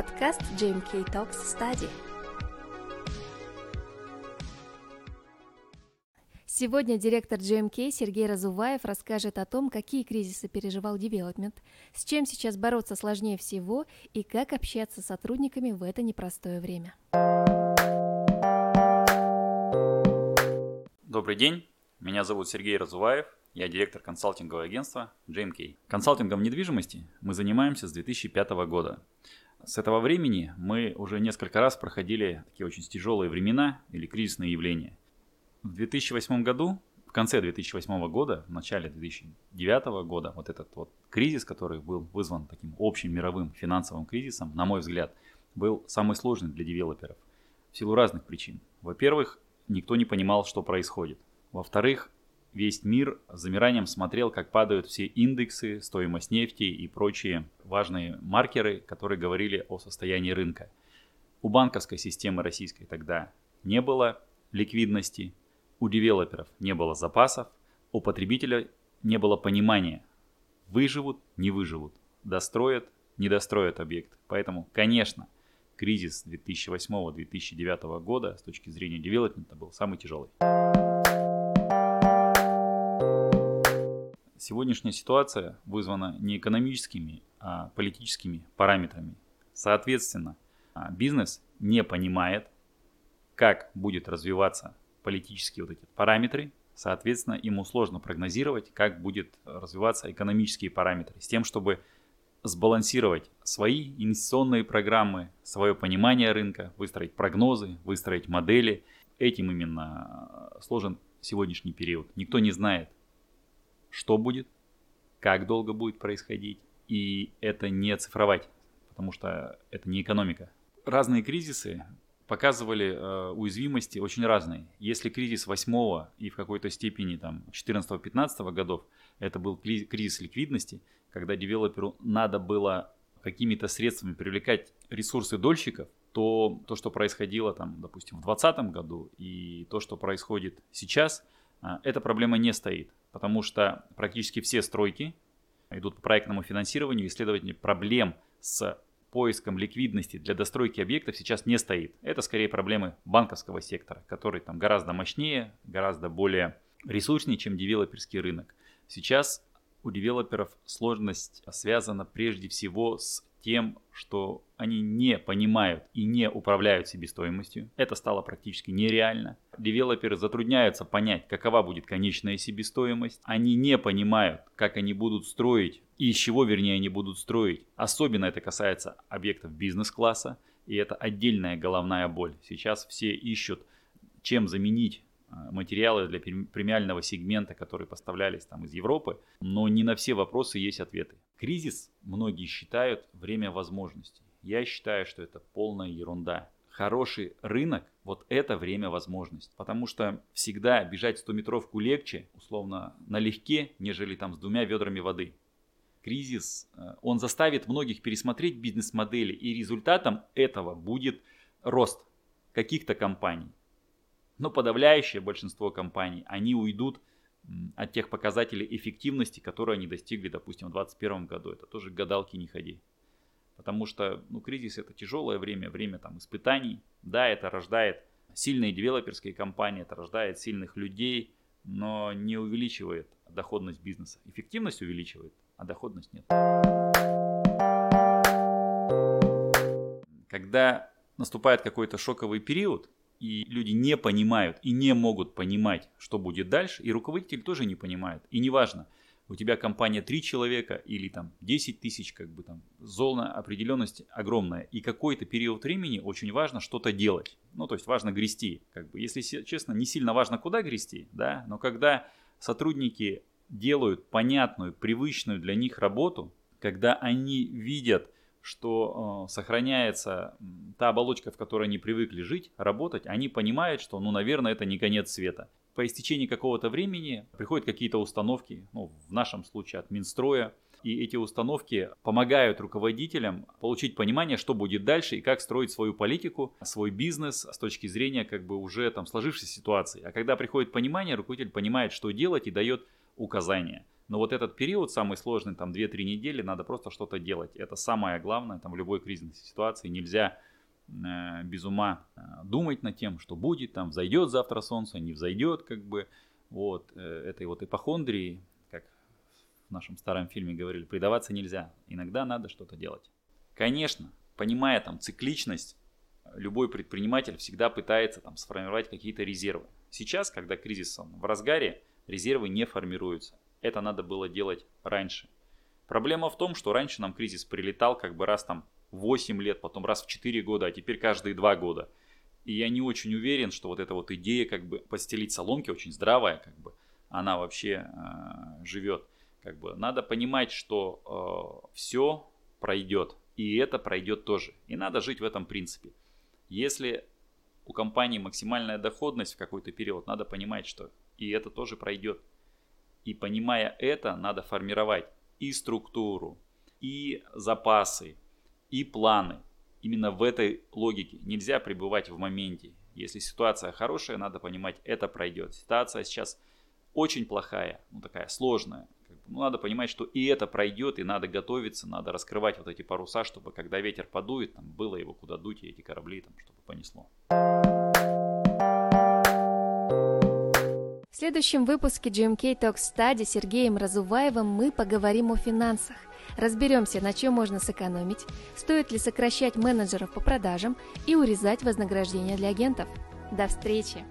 подкаст GMK Talks Study. Сегодня директор GMK Сергей Разуваев расскажет о том, какие кризисы переживал девелопмент, с чем сейчас бороться сложнее всего и как общаться с сотрудниками в это непростое время. Добрый день, меня зовут Сергей Разуваев, я директор консалтингового агентства JMK. Консалтингом недвижимости мы занимаемся с 2005 года. С этого времени мы уже несколько раз проходили такие очень тяжелые времена или кризисные явления. В 2008 году, в конце 2008 года, в начале 2009 года, вот этот вот кризис, который был вызван таким общим мировым финансовым кризисом, на мой взгляд, был самый сложный для девелоперов в силу разных причин. Во-первых, никто не понимал, что происходит. Во-вторых, весь мир замиранием смотрел, как падают все индексы, стоимость нефти и прочие важные маркеры, которые говорили о состоянии рынка. У банковской системы российской тогда не было ликвидности, у девелоперов не было запасов, у потребителя не было понимания, выживут, не выживут, достроят, не достроят объект. Поэтому, конечно, кризис 2008-2009 года с точки зрения девелопмента был самый тяжелый. Сегодняшняя ситуация вызвана не экономическими, а политическими параметрами. Соответственно, а, бизнес не понимает, как будет развиваться политические вот эти параметры, соответственно, ему сложно прогнозировать, как будет развиваться экономические параметры, с тем, чтобы сбалансировать свои инвестиционные программы, свое понимание рынка, выстроить прогнозы, выстроить модели. Этим именно а, сложен сегодняшний период. Никто не знает, что будет, как долго будет происходить, и это не цифровать, потому что это не экономика. Разные кризисы показывали э, уязвимости очень разные. Если кризис 8 и в какой-то степени там 14-15 годов, это был кризис ликвидности, когда девелоперу надо было какими-то средствами привлекать ресурсы дольщиков, то то, что происходило там, допустим, в 2020 году и то, что происходит сейчас, эта проблема не стоит потому что практически все стройки идут по проектному финансированию, и, следовательно, проблем с поиском ликвидности для достройки объектов сейчас не стоит. Это скорее проблемы банковского сектора, который там гораздо мощнее, гораздо более ресурснее, чем девелоперский рынок. Сейчас у девелоперов сложность связана прежде всего с тем, что они не понимают и не управляют себестоимостью. Это стало практически нереально. Девелоперы затрудняются понять, какова будет конечная себестоимость. Они не понимают, как они будут строить и из чего, вернее, они будут строить. Особенно это касается объектов бизнес-класса. И это отдельная головная боль. Сейчас все ищут, чем заменить материалы для премиального сегмента, которые поставлялись там из Европы, но не на все вопросы есть ответы. Кризис многие считают время возможностей. Я считаю, что это полная ерунда. Хороший рынок – вот это время возможностей. Потому что всегда бежать 100-метровку легче, условно, налегке, нежели там с двумя ведрами воды. Кризис, э, он заставит многих пересмотреть бизнес-модели, и результатом этого будет рост каких-то компаний но подавляющее большинство компаний, они уйдут от тех показателей эффективности, которые они достигли, допустим, в 2021 году. Это тоже гадалки не ходи. Потому что ну, кризис это тяжелое время, время там, испытаний. Да, это рождает сильные девелоперские компании, это рождает сильных людей, но не увеличивает доходность бизнеса. Эффективность увеличивает, а доходность нет. Когда наступает какой-то шоковый период, и люди не понимают и не могут понимать, что будет дальше, и руководитель тоже не понимает. И неважно, у тебя компания 3 человека или там 10 тысяч, как бы там, зона определенности огромная. И какой-то период времени очень важно что-то делать. Ну, то есть важно грести. Как бы, если честно, не сильно важно, куда грести, да, но когда сотрудники делают понятную, привычную для них работу, когда они видят, что э, сохраняется та оболочка, в которой они привыкли жить, работать, они понимают, что, ну, наверное, это не конец света. По истечении какого-то времени приходят какие-то установки, ну, в нашем случае от Минстроя, и эти установки помогают руководителям получить понимание, что будет дальше и как строить свою политику, свой бизнес с точки зрения как бы уже там сложившейся ситуации. А когда приходит понимание, руководитель понимает, что делать и дает указания. Но вот этот период самый сложный, там 2-3 недели, надо просто что-то делать. Это самое главное, там в любой кризисной ситуации нельзя э, без ума э, думать над тем, что будет, там взойдет завтра солнце, не взойдет, как бы, вот, э, этой вот ипохондрии, как в нашем старом фильме говорили, предаваться нельзя, иногда надо что-то делать. Конечно, понимая там цикличность, любой предприниматель всегда пытается там сформировать какие-то резервы. Сейчас, когда кризис в разгаре, резервы не формируются. Это надо было делать раньше. Проблема в том, что раньше нам кризис прилетал как бы раз там 8 лет, потом раз в 4 года, а теперь каждые 2 года. И я не очень уверен, что вот эта вот идея как бы постелить соломки очень здравая, как бы она вообще э, живет. Как бы надо понимать, что э, все пройдет, и это пройдет тоже. И надо жить в этом принципе. Если у компании максимальная доходность в какой-то период, надо понимать, что и это тоже пройдет. И понимая это, надо формировать и структуру, и запасы, и планы. Именно в этой логике нельзя пребывать в моменте. Если ситуация хорошая, надо понимать, это пройдет. Ситуация сейчас очень плохая, ну такая сложная. Ну, надо понимать, что и это пройдет, и надо готовиться, надо раскрывать вот эти паруса, чтобы когда ветер подует, там было его куда дуть, и эти корабли там, чтобы понесло. Следующем выпуске GMK Talk Study с Сергеем Разуваевым мы поговорим о финансах. Разберемся, на чем можно сэкономить, стоит ли сокращать менеджеров по продажам и урезать вознаграждения для агентов. До встречи!